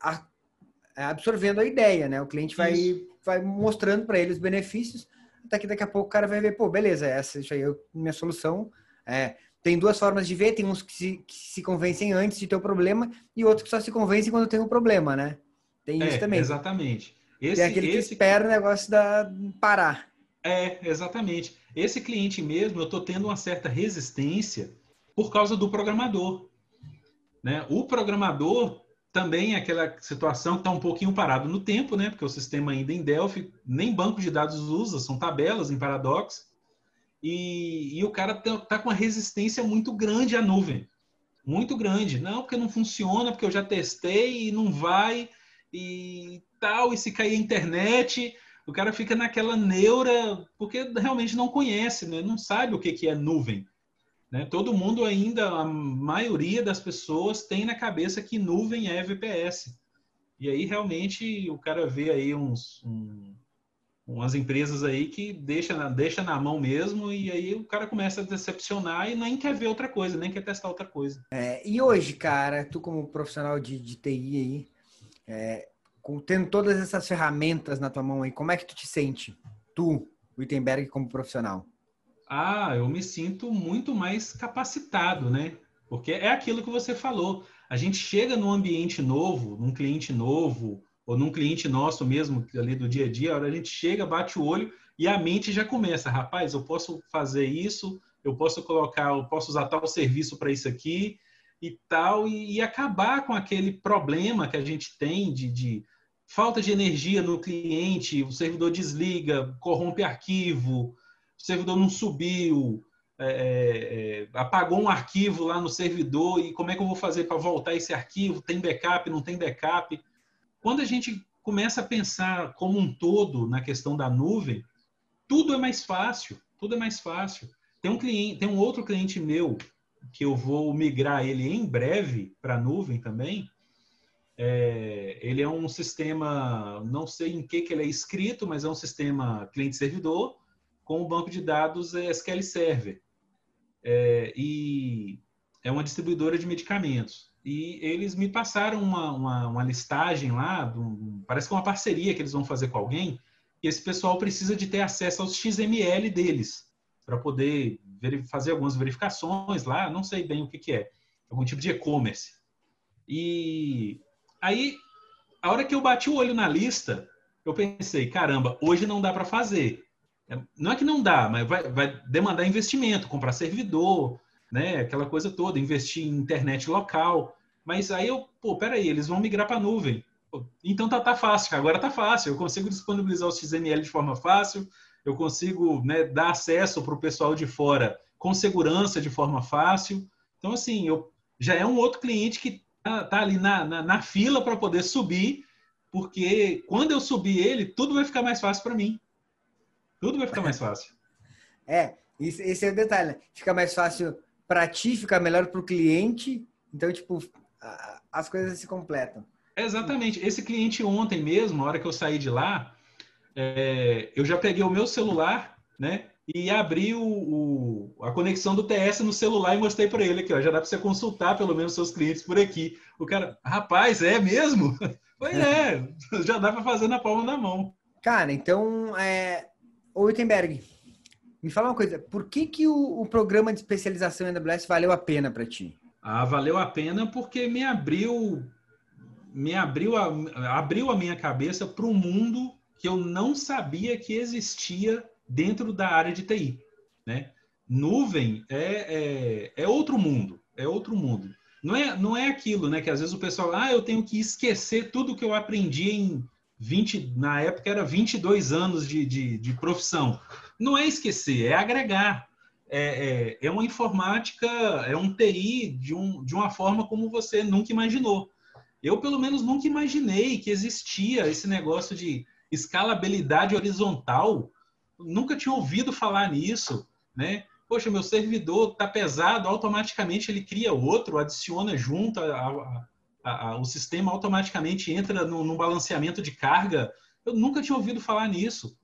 absorvendo a ideia, né? O cliente vai Isso vai mostrando para ele os benefícios, até que daqui a pouco o cara vai ver, pô, beleza, essa aí é minha solução. É, tem duas formas de ver, tem uns que se, que se convencem antes de ter o problema e outros que só se convencem quando tem o um problema, né? Tem é, isso também. Exatamente. Esse, tem aquele esse... que espera o negócio da parar. É, exatamente. Esse cliente mesmo, eu estou tendo uma certa resistência por causa do programador. Né? O programador, também aquela situação que está um pouquinho parado no tempo, né? Porque o sistema ainda em Delphi nem banco de dados usa, são tabelas em Paradox. E, e o cara está tá com uma resistência muito grande à nuvem. Muito grande. Não, porque não funciona, porque eu já testei e não vai e tal. E se cair a internet, o cara fica naquela neura, porque realmente não conhece, né? não sabe o que, que é nuvem. Né? Todo mundo ainda, a maioria das pessoas tem na cabeça que nuvem é VPS. E aí realmente o cara vê aí uns, um, umas empresas aí que deixa na, deixa na mão mesmo e aí o cara começa a decepcionar e nem quer ver outra coisa, nem quer testar outra coisa. É, e hoje, cara, tu como profissional de, de TI aí, é, com, tendo todas essas ferramentas na tua mão aí, como é que tu te sente? Tu, Wittenberg, como profissional? Ah, eu me sinto muito mais capacitado, né? Porque é aquilo que você falou. A gente chega num ambiente novo, num cliente novo, ou num cliente nosso mesmo, ali do dia a dia, a hora a gente chega, bate o olho e a mente já começa. Rapaz, eu posso fazer isso, eu posso colocar, eu posso usar tal serviço para isso aqui e tal, e, e, acabar com aquele problema que a gente tem de, de falta de energia no cliente, o servidor desliga, corrompe arquivo, servidor não subiu, é, é, é, apagou um arquivo lá no servidor e como é que eu vou fazer para voltar esse arquivo? Tem backup, não tem backup? Quando a gente começa a pensar como um todo na questão da nuvem, tudo é mais fácil, tudo é mais fácil. Tem um cliente, tem um outro cliente meu que eu vou migrar ele em breve para a nuvem também. É, ele é um sistema, não sei em que, que ele é escrito, mas é um sistema cliente-servidor com o banco de dados SQL Server. É, e é uma distribuidora de medicamentos. E eles me passaram uma, uma, uma listagem lá, parece que é uma parceria que eles vão fazer com alguém, e esse pessoal precisa de ter acesso aos XML deles, para poder fazer algumas verificações lá, não sei bem o que, que é, algum tipo de e-commerce. E aí, a hora que eu bati o olho na lista, eu pensei, caramba, hoje não dá para fazer. É, não é que não dá, mas vai, vai demandar investimento, comprar servidor, né? Aquela coisa toda, investir em internet local. Mas aí eu, pô, peraí, eles vão migrar para a nuvem. Pô, então tá, tá fácil, agora tá fácil. Eu consigo disponibilizar o XML de forma fácil, eu consigo né, dar acesso para o pessoal de fora com segurança, de forma fácil. Então, assim, eu, já é um outro cliente que está tá ali na, na, na fila para poder subir, porque quando eu subir ele, tudo vai ficar mais fácil para mim. Tudo vai ficar mais fácil. É, esse é o detalhe, né? Fica mais fácil para ti, fica melhor para o cliente. Então, tipo, as coisas se completam. Exatamente. Esse cliente ontem mesmo, na hora que eu saí de lá, é, eu já peguei o meu celular, né? E abri o, o, a conexão do TS no celular e mostrei para ele aqui, ó. Já dá para você consultar pelo menos seus clientes por aqui. O cara, rapaz, é mesmo? <laughs> Pois é, já dá para fazer na palma da mão. Cara, então, é... Ô, Wittenberg, me fala uma coisa. Por que, que o, o programa de especialização em AWS valeu a pena para ti? Ah, valeu a pena porque me abriu me abriu a, abriu a minha cabeça para um mundo que eu não sabia que existia dentro da área de TI, né? Nuvem é, é, é outro mundo, é outro mundo. Não é, não é aquilo, né? Que às vezes o pessoal, ah, eu tenho que esquecer tudo que eu aprendi em 20, na época era 22 anos de, de, de profissão. Não é esquecer, é agregar. É, é, é, uma informática, é um TI de, um, de uma forma como você nunca imaginou. Eu, pelo menos, nunca imaginei que existia esse negócio de escalabilidade horizontal. Nunca tinha ouvido falar nisso, né? Poxa, meu servidor está pesado, automaticamente ele cria outro, adiciona junto, a, a, a, o sistema automaticamente entra no, balanceamento de carga. Eu nunca tinha ouvido falar nisso.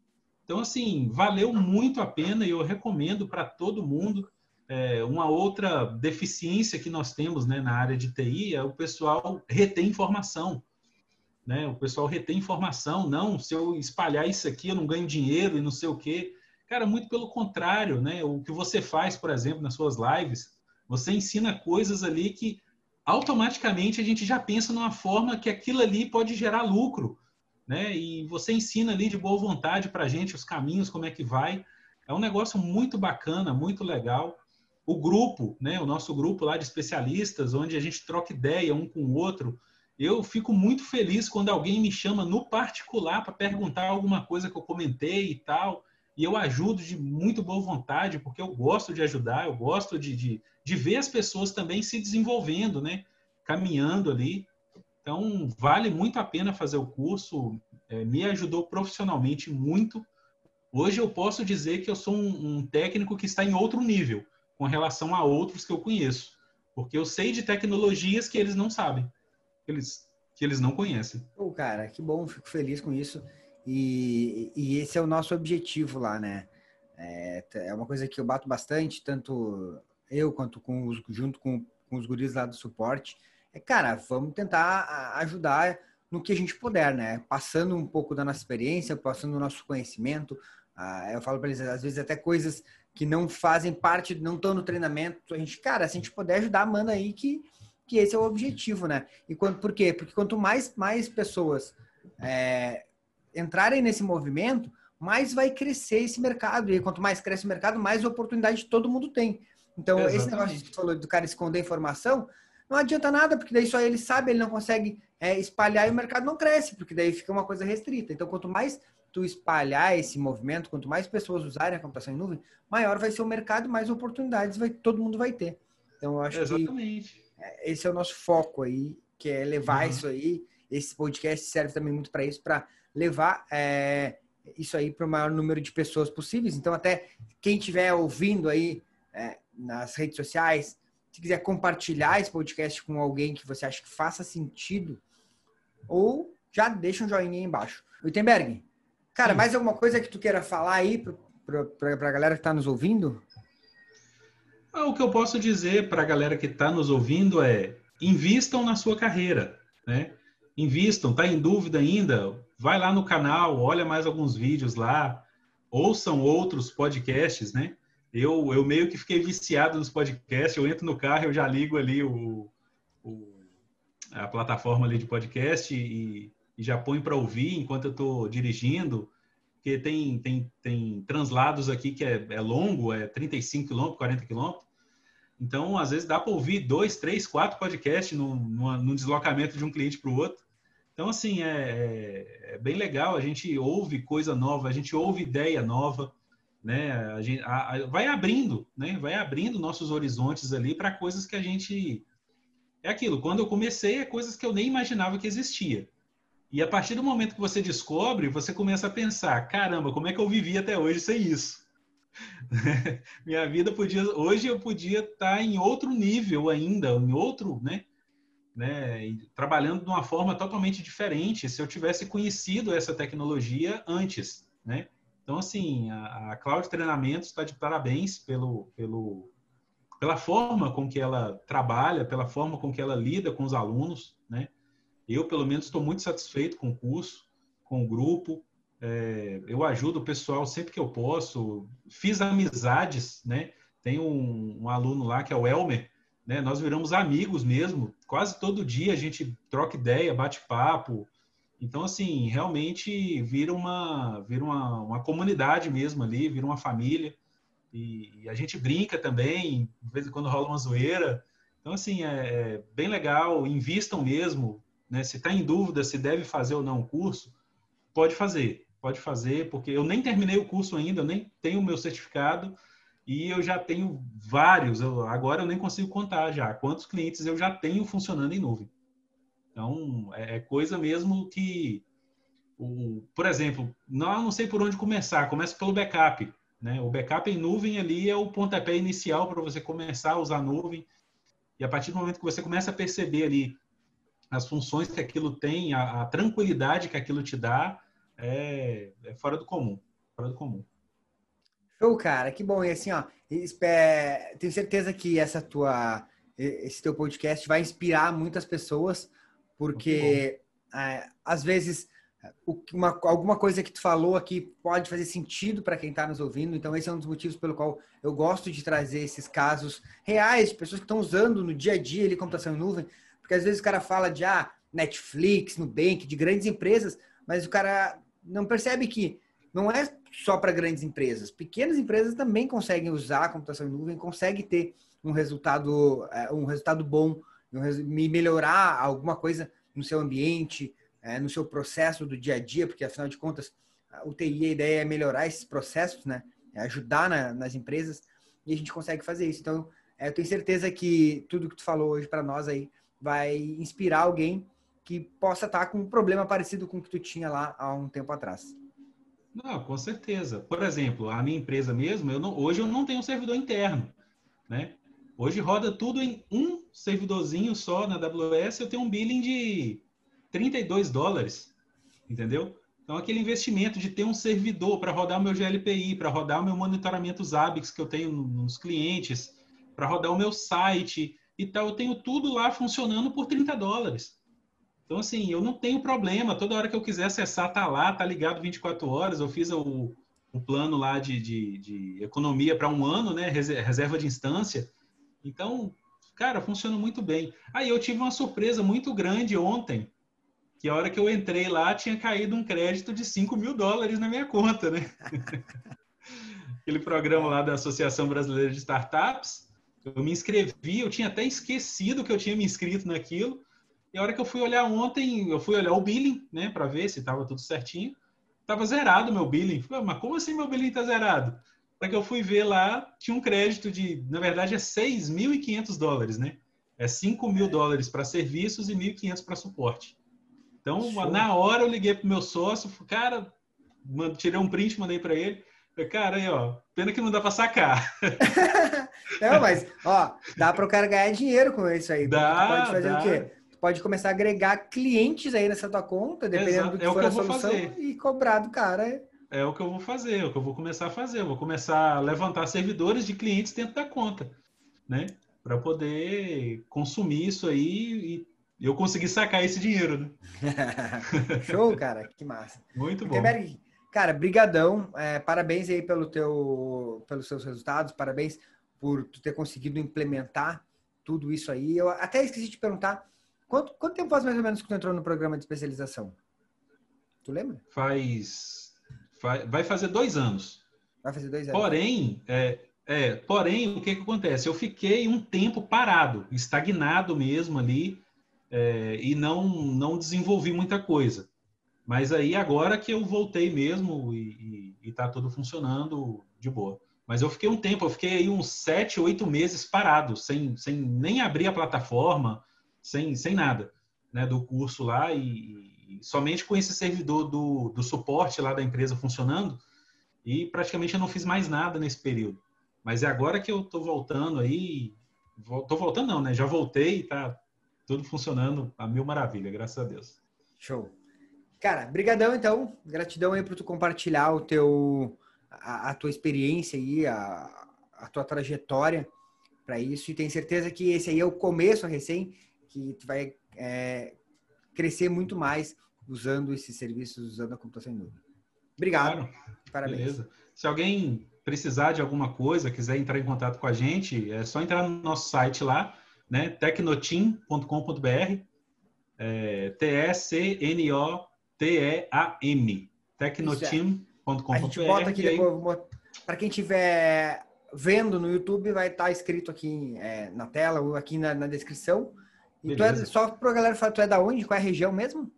Então, assim, valeu muito a pena e eu recomendo para todo mundo. É, uma outra deficiência que nós temos né, na área de TI é o pessoal reter informação. Né? O pessoal retém informação. Não, se eu espalhar isso aqui, eu não ganho dinheiro e não sei o quê. Cara, muito pelo contrário. Né? O que você faz, por exemplo, nas suas lives, você ensina coisas ali que automaticamente a gente já pensa numa forma que aquilo ali pode gerar lucro. Né? E você ensina ali de boa vontade para a gente os caminhos, como é que vai. É um negócio muito bacana, muito legal o grupo, né, o nosso grupo lá de especialistas, onde a gente troca ideia um com o outro. Eu fico muito feliz quando alguém me chama no particular para perguntar alguma coisa que eu comentei e tal. E eu ajudo de muito boa vontade, porque eu gosto de ajudar, eu gosto de, de, de ver as pessoas também se desenvolvendo, né? Caminhando ali. Então, vale muito a pena fazer o curso. É, me ajudou profissionalmente muito. Hoje eu posso dizer que eu sou um, um técnico que está em outro nível com relação a outros que eu conheço. Porque eu sei de tecnologias que eles não sabem, que eles, que eles não conhecem. Pô, cara, que bom, fico feliz com isso. E, e esse é o nosso objetivo lá, né? É, é uma coisa que eu bato bastante, tanto eu quanto com os, junto com, com os guris lá do suporte. É, cara, vamos tentar ajudar no que a gente puder, né? Passando um pouco da nossa experiência, passando o nosso conhecimento. Ah, eu falo para eles, às vezes, até coisas que não fazem parte, não estão no treinamento. A gente, cara, se a gente puder ajudar, manda aí que, que esse é o objetivo, né? E quando, por quê? Porque quanto mais, mais pessoas é, entrarem nesse movimento, mais vai crescer esse mercado. E quanto mais cresce o mercado, mais oportunidade todo mundo tem. Então, Exatamente. esse negócio que você falou do cara esconder informação, não adianta nada, porque daí só ele sabe, ele não consegue é, espalhar e o mercado não cresce, porque daí fica uma coisa restrita. Então, quanto mais tu espalhar esse movimento, quanto mais pessoas usarem a computação em nuvem, maior vai ser o mercado, mais oportunidades vai, todo mundo vai ter. Então, eu acho Exatamente. que é, esse é o nosso foco aí, que é levar uhum. isso aí. Esse podcast serve também muito para isso, para levar é, isso aí para o maior número de pessoas possíveis. Então, até quem estiver ouvindo aí é, nas redes sociais, se quiser compartilhar esse podcast com alguém que você acha que faça sentido, ou já deixa um joinha aí embaixo. Wittenberg, Cara, mais alguma coisa que tu queira falar aí para a galera que está nos ouvindo? Ah, o que eu posso dizer para a galera que está nos ouvindo é invistam na sua carreira, né? Invistam, tá em dúvida ainda? Vai lá no canal, olha mais alguns vídeos lá, ouçam outros podcasts, né? Eu, eu meio que fiquei viciado nos podcasts, eu entro no carro, eu já ligo ali o, o a plataforma ali de podcast e, e já põe para ouvir enquanto eu estou dirigindo, porque tem, tem, tem translados aqui que é, é longo, é 35 km, 40 km. Então, às vezes dá para ouvir dois, três, quatro podcasts no, no, deslocamento de um cliente para o outro. Então, assim, é, é, é, bem legal, a gente ouve coisa nova, a gente ouve ideia nova, né? A gente, a, a, vai abrindo, né? Vai abrindo nossos horizontes ali para coisas que a gente... É aquilo, quando eu comecei, é coisas que eu nem imaginava que existia. E a partir do momento que você descobre, você começa a pensar, caramba, como é que eu vivi até hoje sem isso? <laughs> Minha vida podia, hoje eu podia estar em outro nível ainda, em outro, né? Né? Trabalhando de uma forma totalmente diferente se eu tivesse conhecido essa tecnologia antes, né? Então, assim, a, a Cloud Treinamentos está de parabéns pelo, pelo, pela forma com que ela trabalha, pela forma com que ela lida com os alunos, né? Eu, pelo menos, estou muito satisfeito com o curso, com o grupo. É, eu ajudo o pessoal sempre que eu posso. Fiz amizades, né? Tem um, um aluno lá que é o Elmer, né? Nós viramos amigos mesmo. Quase todo dia a gente troca ideia, bate papo. Então, assim, realmente vira uma, vira uma, uma comunidade mesmo ali, vira uma família. E, e, a gente brinca também, de vez em quando rola uma zoeira. Então, assim, é, é bem legal, invistam mesmo, né? Se está em dúvida se deve fazer ou não o curso, pode fazer, pode fazer, porque eu nem terminei o curso ainda, eu nem tenho o meu certificado e eu já tenho vários. Eu, agora eu nem consigo contar já quantos clientes eu já tenho funcionando em nuvem. Então é, é coisa mesmo que, o, por exemplo, não, não sei por onde começar. Começa pelo backup. Né? O backup em nuvem ali é o pontapé inicial para você começar a usar a nuvem. E a partir do momento que você começa a perceber ali as funções que aquilo tem, a, a tranquilidade que aquilo te dá, é, é, fora do comum. Fora do comum. Show, cara, que bom. E assim, ó, espero, tenho certeza que essa tua, esse teu podcast vai inspirar muitas pessoas, porque é, às vezes uma, alguma coisa que tu falou aqui pode fazer sentido para quem está nos ouvindo. Então, esse é um dos motivos pelo qual eu gosto de trazer esses casos reais de pessoas que estão usando no dia a dia ali computação em nuvem, porque às vezes o cara fala de ah, Netflix, Nubank, de grandes empresas, mas o cara não percebe que não é só para grandes empresas. Pequenas empresas também conseguem usar a computação em nuvem, conseguem ter um resultado, é, um resultado bom, melhorar alguma coisa no seu ambiente, é, no seu processo do dia a dia, porque afinal de contas, o TI, a ideia é melhorar esses processos, né? É ajudar na, nas empresas e a gente consegue fazer isso. Então, eu tenho certeza que tudo que tu falou hoje para nós aí vai inspirar alguém que possa estar com um problema parecido com o que tu tinha lá há um tempo atrás. Não, com certeza. Por exemplo, a minha empresa mesmo, eu não, hoje eu não tenho um servidor interno, né? Hoje roda tudo em um servidorzinho só na AWS, eu tenho um billing de 32 dólares, entendeu? Então, aquele investimento de ter um servidor para rodar o meu GLPI, para rodar o meu monitoramento Zabbix que eu tenho nos clientes, para rodar o meu site, e tal, eu tenho tudo lá funcionando por 30 dólares. Então, assim, eu não tenho problema. Toda hora que eu quiser acessar, tá lá, tá ligado 24 horas. Eu fiz o, o plano lá de, de, de economia para um ano, né? Reserva de instância. Então, cara, funciona muito bem. Aí eu tive uma surpresa muito grande ontem, que a hora que eu entrei lá tinha caído um crédito de 5 mil dólares na minha conta, né? <laughs> Aquele programa lá da Associação Brasileira de Startups. Eu me inscrevi, eu tinha até esquecido que eu tinha me inscrito naquilo. E a hora que eu fui olhar ontem, eu fui olhar o billing, né, para ver se estava tudo certinho. Tava zerado meu billing. Falei, mas como assim meu billing tá zerado? Para que eu fui ver lá, tinha um crédito de, na verdade, é 6.500 dólares, né? É 5 mil dólares para serviços e 1.500 para suporte. Então, Show. na hora eu liguei pro meu sócio, cara, tirei um print, mandei para ele. Falei, cara, aí, ó, pena que não dá para sacar. <laughs> não, mas, ó, dá para o cara ganhar dinheiro com isso aí. Dá, pode fazer dá. o quê? Tu pode começar a agregar clientes aí nessa tua conta, dependendo Exato. do que é for que a solução, fazer. e cobrar do cara. É o que eu vou fazer, é o que eu vou começar a fazer. Eu vou começar a levantar servidores de clientes dentro da conta, né? Para poder consumir isso aí e eu conseguir sacar esse dinheiro, né? <laughs> Show, cara, que massa. Muito bom. Cara, brigadão. É, parabéns aí pelo teu, pelos seus resultados. Parabéns por tu ter conseguido implementar tudo isso aí. Eu até esqueci de te perguntar, quanto, quanto tempo faz mais ou menos que tu entrou no programa de especialização? Tu lembra? Faz, faz vai fazer dois anos. Vai fazer dois anos. Porém, é, é, porém, o que, que acontece? Eu fiquei um tempo parado, estagnado mesmo ali, é, e não, não desenvolvi muita coisa. Mas aí agora que eu voltei mesmo e, está tudo funcionando de boa. Mas eu fiquei um tempo, eu fiquei aí uns sete, oito meses parado, sem, sem nem abrir a plataforma, sem, sem nada né, do curso lá e, e somente com esse servidor do, do suporte lá da empresa funcionando e praticamente eu não fiz mais nada nesse período. Mas é agora que eu estou voltando aí, estou voltando não, né? Já voltei tá tudo funcionando a mil maravilha, graças a Deus. Show. Cara, brigadão então, gratidão aí por tu compartilhar o teu a, a tua experiência aí, a, a tua trajetória para isso e tenho certeza que esse aí é o começo recém que tu vai é, crescer muito mais usando esses serviços, usando a computação em nuvem. Obrigado. Claro. Parabéns. Beleza. Se alguém precisar de alguma coisa, quiser entrar em contato com a gente, é só entrar no nosso site lá, né? tecnoteam.com.br, é, T-E-C-N-O-T-E-A-M, tecnoteam.com.br. A gente bota aqui aí... para quem estiver vendo no YouTube, vai estar escrito aqui é, na tela ou aqui na, na descrição. E tu é, só para a galera falar, tu é da onde? Qual é a região mesmo?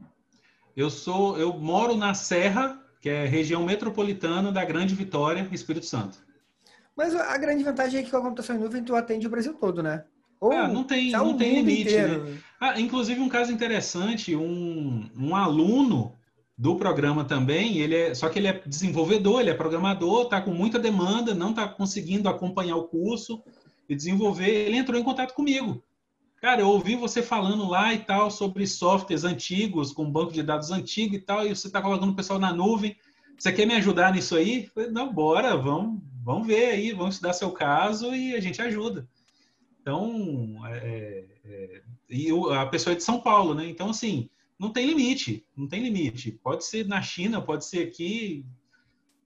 Eu sou, eu moro na Serra, que é região metropolitana da Grande Vitória, Espírito Santo. Mas a grande vantagem é que com a computação em nuvem tu atende o Brasil todo, né? Ou ah, não tem, não tem limite, né? Ah, inclusive um caso interessante, um, um aluno do programa também, ele é, só que ele é desenvolvedor, ele é programador, está com muita demanda, não está conseguindo acompanhar o curso e desenvolver, ele entrou em contato comigo. Cara, eu ouvi você falando lá e tal sobre softwares antigos, com banco de dados antigo e tal, e você está colocando o pessoal na nuvem. Você quer me ajudar nisso aí? Falei, não, bora, vamos, vamos ver aí, vamos estudar seu caso e a gente ajuda. Então, é, é, e a pessoa é de São Paulo, né? Então, assim, não tem limite, não tem limite. Pode ser na China, pode ser aqui,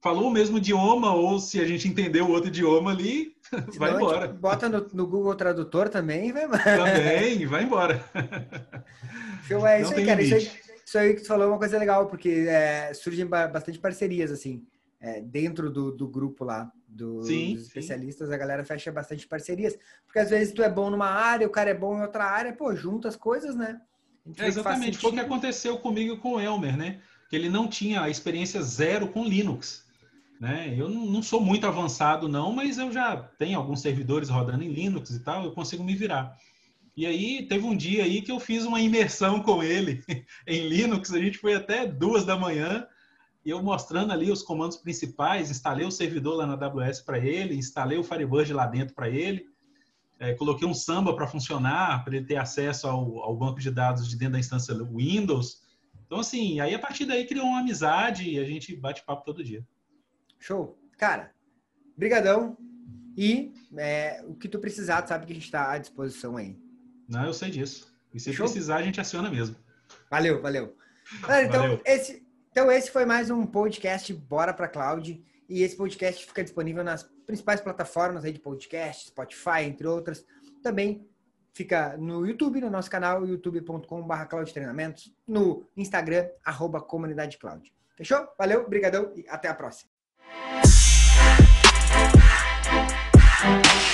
falou o mesmo idioma, ou se a gente entendeu o outro idioma ali, <laughs> vai não, embora. Bota no, no, Google Tradutor também e vai embora. Também, vai embora. <laughs> Show, é isso aí, cara. Isso aí, isso aí, que tu falou é uma coisa legal, porque é, surgem bastante parcerias, assim, é, dentro do, do grupo lá, do, sim, dos especialistas, sim. a galera fecha bastante parcerias. Porque às vezes tu é bom numa área, o cara é bom em outra área, pô, junta as coisas, né? É, exatamente, foi o que aconteceu comigo com o Elmer, né? Que ele não tinha a experiência zero com Linux. Né? Eu não sou muito avançado, não, mas eu já tenho alguns servidores rodando em Linux e tal, eu consigo me virar. E aí teve um dia aí que eu fiz uma imersão com ele <laughs> em Linux, a gente foi até duas da manhã, e eu mostrando ali os comandos principais, instalei o servidor lá na AWS para ele, instalei o Firebird lá dentro para ele, é, coloquei um Samba para funcionar, para ele ter acesso ao, ao, banco de dados de dentro da instância Windows. Então, assim, aí a partir daí criou uma amizade e a gente bate papo todo dia. Show. Cara, brigadão. E é, o que tu precisar, sabe que a gente está à disposição aí. Não, eu sei disso. E se Show? precisar, a gente aciona mesmo. Valeu, valeu. então, valeu. Esse, então, esse foi mais um podcast Bora para Cloud. E esse podcast fica disponível nas principais plataformas aí de podcast, Spotify, entre outras. Também fica no YouTube, no nosso canal, youtube.com.br Cloud Treinamentos, no Instagram, arroba Comunidade Cloud. Fechou? Valeu, brigadão e até a próxima. Thank